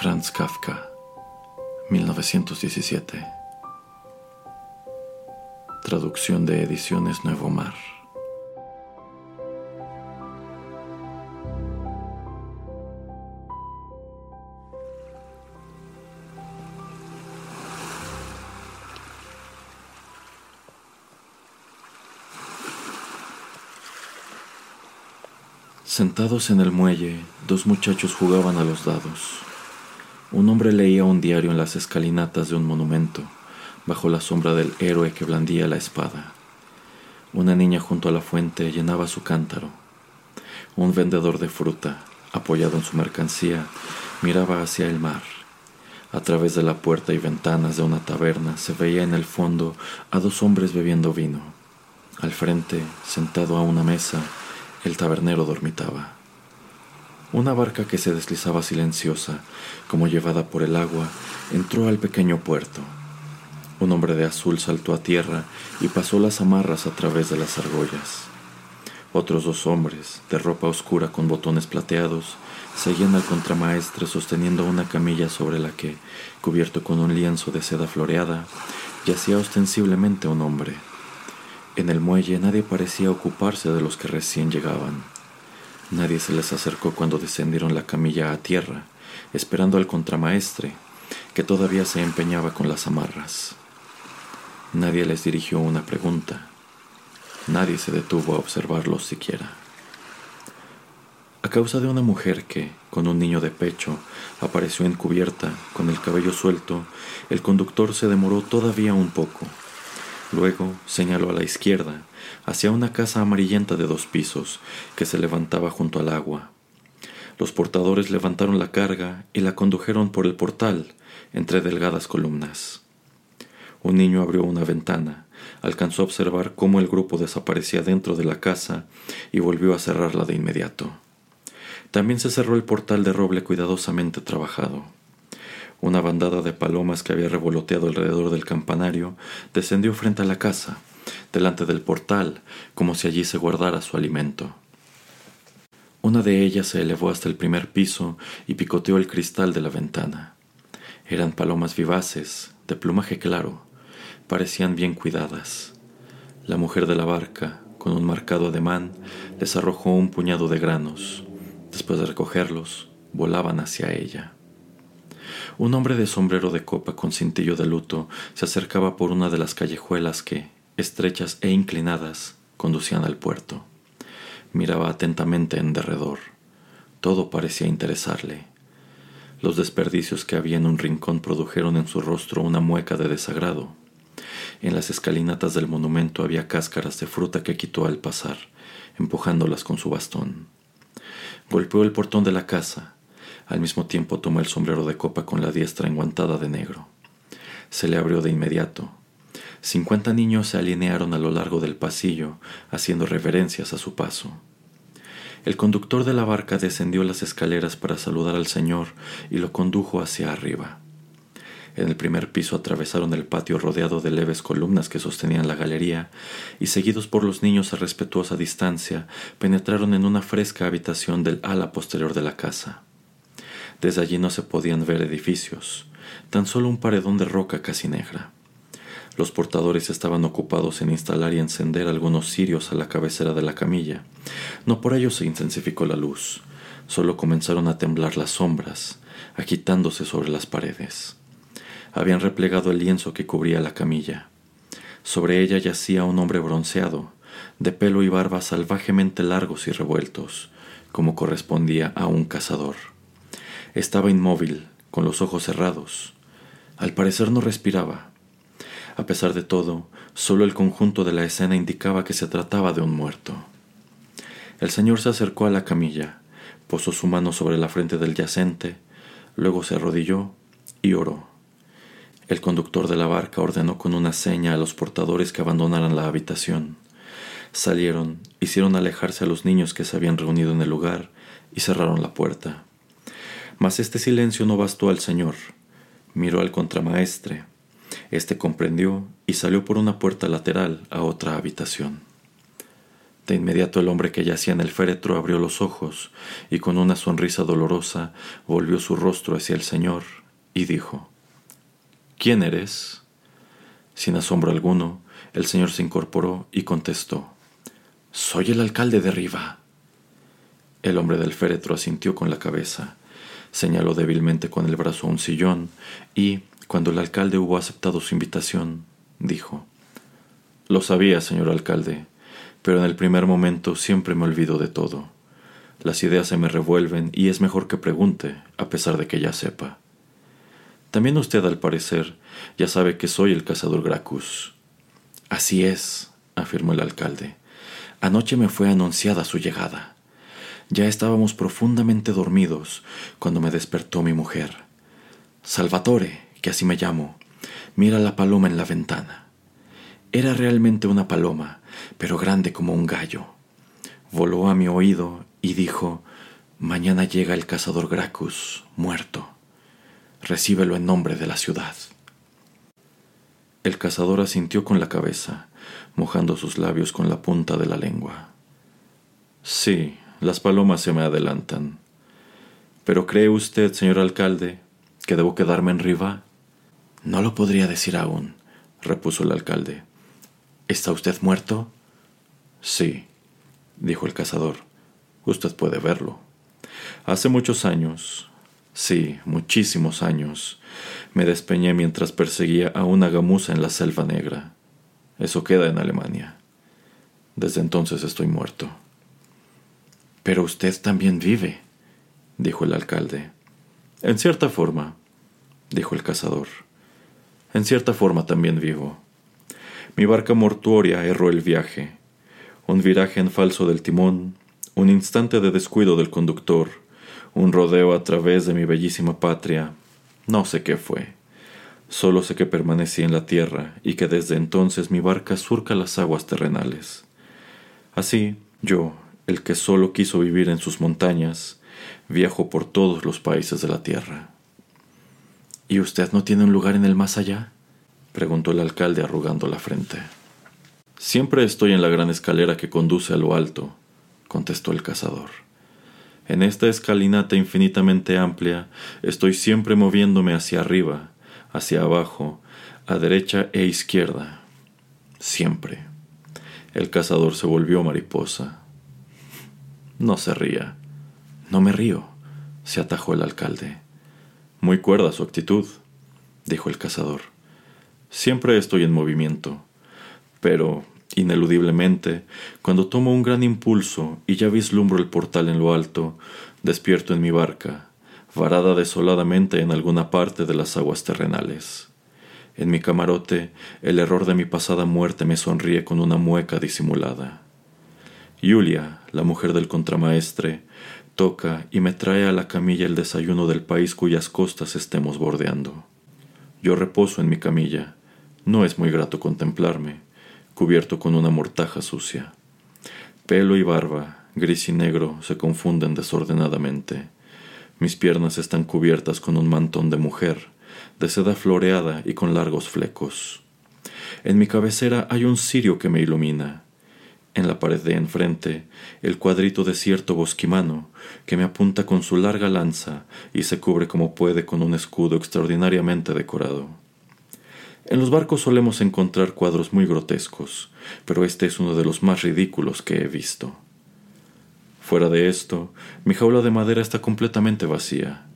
Franz Kafka, 1917. Traducción de Ediciones Nuevo Mar. Sentados en el muelle, dos muchachos jugaban a los dados. Un hombre leía un diario en las escalinatas de un monumento, bajo la sombra del héroe que blandía la espada. Una niña junto a la fuente llenaba su cántaro. Un vendedor de fruta, apoyado en su mercancía, miraba hacia el mar. A través de la puerta y ventanas de una taberna se veía en el fondo a dos hombres bebiendo vino. Al frente, sentado a una mesa, el tabernero dormitaba. Una barca que se deslizaba silenciosa, como llevada por el agua, entró al pequeño puerto. Un hombre de azul saltó a tierra y pasó las amarras a través de las argollas. Otros dos hombres, de ropa oscura con botones plateados, seguían al contramaestre sosteniendo una camilla sobre la que, cubierto con un lienzo de seda floreada, yacía ostensiblemente un hombre. En el muelle nadie parecía ocuparse de los que recién llegaban. Nadie se les acercó cuando descendieron la camilla a tierra, esperando al contramaestre, que todavía se empeñaba con las amarras. Nadie les dirigió una pregunta. Nadie se detuvo a observarlos siquiera. A causa de una mujer que, con un niño de pecho, apareció encubierta, con el cabello suelto, el conductor se demoró todavía un poco Luego señaló a la izquierda, hacia una casa amarillenta de dos pisos que se levantaba junto al agua. Los portadores levantaron la carga y la condujeron por el portal entre delgadas columnas. Un niño abrió una ventana, alcanzó a observar cómo el grupo desaparecía dentro de la casa y volvió a cerrarla de inmediato. También se cerró el portal de roble cuidadosamente trabajado. Una bandada de palomas que había revoloteado alrededor del campanario descendió frente a la casa, delante del portal, como si allí se guardara su alimento. Una de ellas se elevó hasta el primer piso y picoteó el cristal de la ventana. Eran palomas vivaces, de plumaje claro, parecían bien cuidadas. La mujer de la barca, con un marcado ademán, les arrojó un puñado de granos. Después de recogerlos, volaban hacia ella. Un hombre de sombrero de copa con cintillo de luto se acercaba por una de las callejuelas que, estrechas e inclinadas, conducían al puerto. Miraba atentamente en derredor. Todo parecía interesarle. Los desperdicios que había en un rincón produjeron en su rostro una mueca de desagrado. En las escalinatas del monumento había cáscaras de fruta que quitó al pasar, empujándolas con su bastón. Golpeó el portón de la casa, al mismo tiempo tomó el sombrero de copa con la diestra enguantada de negro. Se le abrió de inmediato. Cincuenta niños se alinearon a lo largo del pasillo, haciendo reverencias a su paso. El conductor de la barca descendió las escaleras para saludar al señor y lo condujo hacia arriba. En el primer piso atravesaron el patio rodeado de leves columnas que sostenían la galería y, seguidos por los niños a respetuosa distancia, penetraron en una fresca habitación del ala posterior de la casa. Desde allí no se podían ver edificios, tan solo un paredón de roca casi negra. Los portadores estaban ocupados en instalar y encender algunos cirios a la cabecera de la camilla. No por ello se intensificó la luz, solo comenzaron a temblar las sombras, agitándose sobre las paredes. Habían replegado el lienzo que cubría la camilla. Sobre ella yacía un hombre bronceado, de pelo y barba salvajemente largos y revueltos, como correspondía a un cazador. Estaba inmóvil, con los ojos cerrados. Al parecer no respiraba. A pesar de todo, solo el conjunto de la escena indicaba que se trataba de un muerto. El señor se acercó a la camilla, posó su mano sobre la frente del yacente, Luego se arrodilló y oró. El conductor de la barca ordenó con una seña a los portadores que abandonaran la habitación. Salieron, hicieron alejarse a los niños que se habían reunido en el lugar y cerraron la puerta. Mas este silencio no bastó al señor. Miró al contramaestre. Este comprendió y salió por una puerta lateral a otra habitación. De inmediato el hombre que yacía en el féretro abrió los ojos y con una sonrisa dolorosa volvió su rostro hacia el Señor y dijo, ¿Quién eres? Sin asombro alguno, el Señor se incorporó y contestó, Soy el alcalde de Riva. El hombre del féretro asintió con la cabeza, señaló débilmente con el brazo un sillón y, cuando el alcalde hubo aceptado su invitación, dijo, Lo sabía, señor alcalde, pero en el primer momento siempre me olvido de todo. Las ideas se me revuelven y es mejor que pregunte, a pesar de que ya sepa. También usted, al parecer, ya sabe que soy el cazador Gracchus. Así es, afirmó el alcalde. Anoche me fue anunciada su llegada. Ya estábamos profundamente dormidos cuando me despertó mi mujer. Salvatore, que así me llamo, mira la paloma en la ventana. Era realmente una paloma, pero grande como un gallo. Voló a mi oído y dijo, Mañana llega el cazador Gracchus, muerto. Recíbelo en nombre de la ciudad. El cazador asintió con la cabeza, mojando sus labios con la punta de la lengua. Sí, las palomas se me adelantan. Pero ¿cree usted, señor alcalde, que debo quedarme en Riva? No lo podría decir aún, repuso el alcalde. ¿Está usted muerto? Sí, dijo el cazador. Usted puede verlo. Hace muchos años, sí, muchísimos años, me despeñé mientras perseguía a una gamuza en la selva negra. Eso queda en Alemania. Desde entonces estoy muerto. Pero usted también vive, dijo el alcalde. En cierta forma, dijo el cazador. En cierta forma también vivo. Mi barca mortuoria erró el viaje. Un viraje en falso del timón, un instante de descuido del conductor, un rodeo a través de mi bellísima patria. No sé qué fue. Solo sé que permanecí en la tierra y que desde entonces mi barca surca las aguas terrenales. Así, yo, el que solo quiso vivir en sus montañas, viajo por todos los países de la tierra. ¿Y usted no tiene un lugar en el más allá? preguntó el alcalde arrugando la frente. Siempre estoy en la gran escalera que conduce a lo alto, contestó el cazador. En esta escalinata infinitamente amplia estoy siempre moviéndome hacia arriba, hacia abajo, a derecha e izquierda. Siempre. El cazador se volvió mariposa. No se ría. No me río, se atajó el alcalde. Muy cuerda su actitud, dijo el cazador. Siempre estoy en movimiento, pero, ineludiblemente, cuando tomo un gran impulso y ya vislumbro el portal en lo alto, despierto en mi barca, varada desoladamente en alguna parte de las aguas terrenales. En mi camarote, el error de mi pasada muerte me sonríe con una mueca disimulada. Julia, la mujer del contramaestre, toca y me trae a la camilla el desayuno del país cuyas costas estemos bordeando. Yo reposo en mi camilla, no es muy grato contemplarme, cubierto con una mortaja sucia. Pelo y barba, gris y negro, se confunden desordenadamente. Mis piernas están cubiertas con un mantón de mujer, de seda floreada y con largos flecos. En mi cabecera hay un cirio que me ilumina. En la pared de enfrente, el cuadrito de cierto bosquimano, que me apunta con su larga lanza y se cubre como puede con un escudo extraordinariamente decorado. En los barcos solemos encontrar cuadros muy grotescos, pero este es uno de los más ridículos que he visto. Fuera de esto, mi jaula de madera está completamente vacía.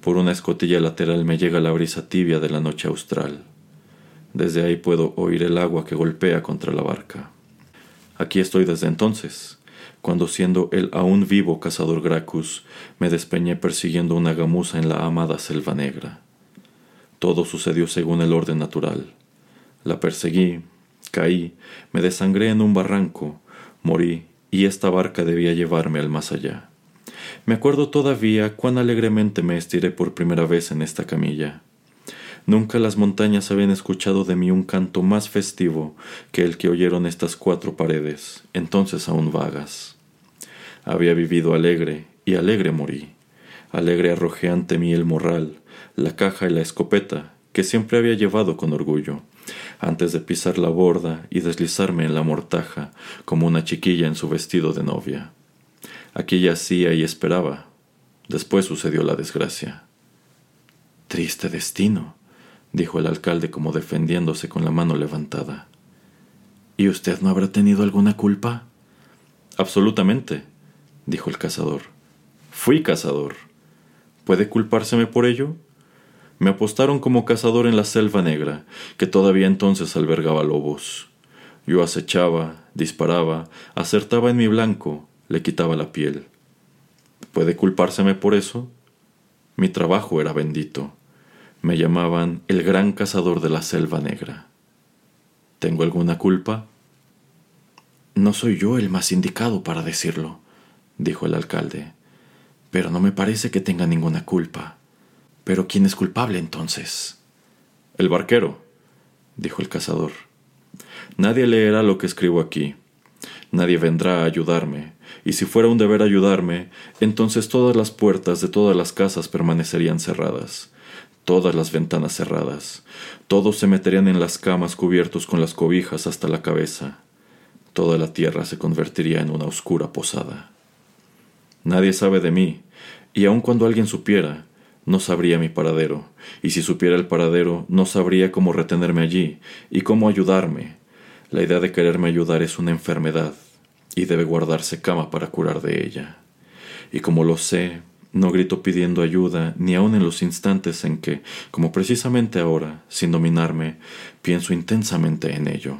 Por una escotilla lateral me llega la brisa tibia de la noche austral. Desde ahí puedo oír el agua que golpea contra la barca. Aquí estoy desde entonces, cuando siendo el aún vivo cazador Gracchus, me despeñé persiguiendo una gamuza en la amada selva negra. Todo sucedió según el orden natural. La perseguí, caí, me desangré en un barranco, morí y esta barca debía llevarme al más allá. Me acuerdo todavía cuán alegremente me estiré por primera vez en esta camilla. Nunca las montañas habían escuchado de mí un canto más festivo que el que oyeron estas cuatro paredes, entonces aún vagas. Había vivido alegre, y alegre morí. Alegre arrojé ante mí el morral, la caja y la escopeta, que siempre había llevado con orgullo, antes de pisar la borda y deslizarme en la mortaja como una chiquilla en su vestido de novia. Aquí yacía y esperaba. Después sucedió la desgracia. Triste destino, dijo el alcalde como defendiéndose con la mano levantada. ¿Y usted no habrá tenido alguna culpa? Absolutamente, dijo el cazador. Fui cazador. ¿Puede culpárseme por ello? Me apostaron como cazador en la selva negra, que todavía entonces albergaba lobos. Yo acechaba, disparaba, acertaba en mi blanco, le quitaba la piel. ¿Puede culpárseme por eso? Mi trabajo era bendito. Me llamaban el gran cazador de la selva negra. ¿Tengo alguna culpa? No soy yo el más indicado para decirlo, dijo el alcalde, pero no me parece que tenga ninguna culpa. Pero ¿quién es culpable entonces? El barquero, dijo el cazador. Nadie leerá lo que escribo aquí. Nadie vendrá a ayudarme, y si fuera un deber ayudarme, entonces todas las puertas de todas las casas permanecerían cerradas, todas las ventanas cerradas, todos se meterían en las camas cubiertos con las cobijas hasta la cabeza, toda la tierra se convertiría en una oscura posada. Nadie sabe de mí, y aun cuando alguien supiera, no sabría mi paradero, y si supiera el paradero, no sabría cómo retenerme allí y cómo ayudarme. La idea de quererme ayudar es una enfermedad, y debe guardarse cama para curar de ella. Y como lo sé, no grito pidiendo ayuda, ni aun en los instantes en que, como precisamente ahora, sin dominarme, pienso intensamente en ello.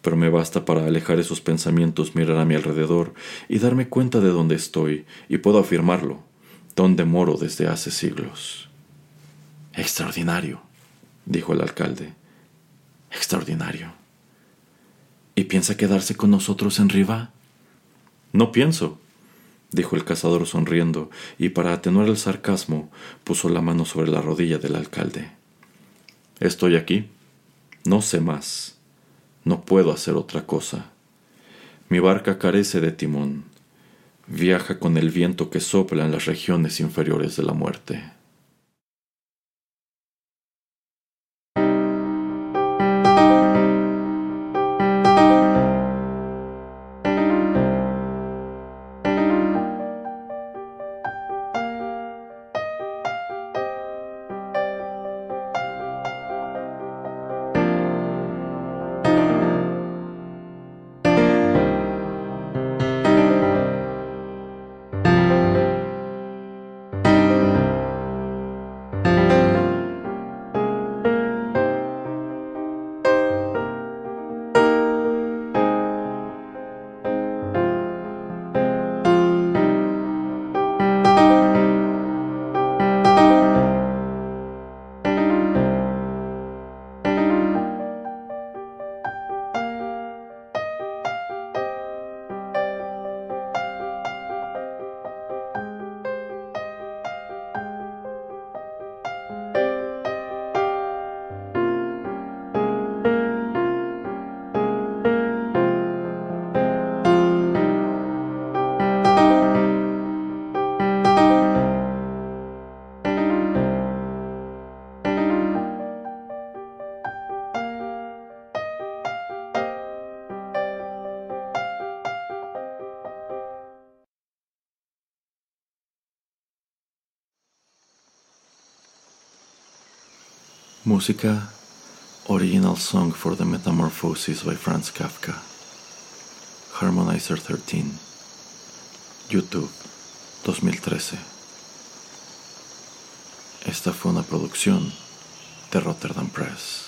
Pero me basta para alejar esos pensamientos mirar a mi alrededor y darme cuenta de dónde estoy, y puedo afirmarlo, dónde moro desde hace siglos. Extraordinario, dijo el alcalde. Extraordinario. ¿Y piensa quedarse con nosotros en Riva? No pienso, dijo el cazador sonriendo, y para atenuar el sarcasmo puso la mano sobre la rodilla del alcalde. Estoy aquí. No sé más. No puedo hacer otra cosa. Mi barca carece de timón. Viaja con el viento que sopla en las regiones inferiores de la muerte. Música Original Song for the Metamorphosis by Franz Kafka. Harmonizer 13. YouTube 2013. Esta fue una producción de Rotterdam Press.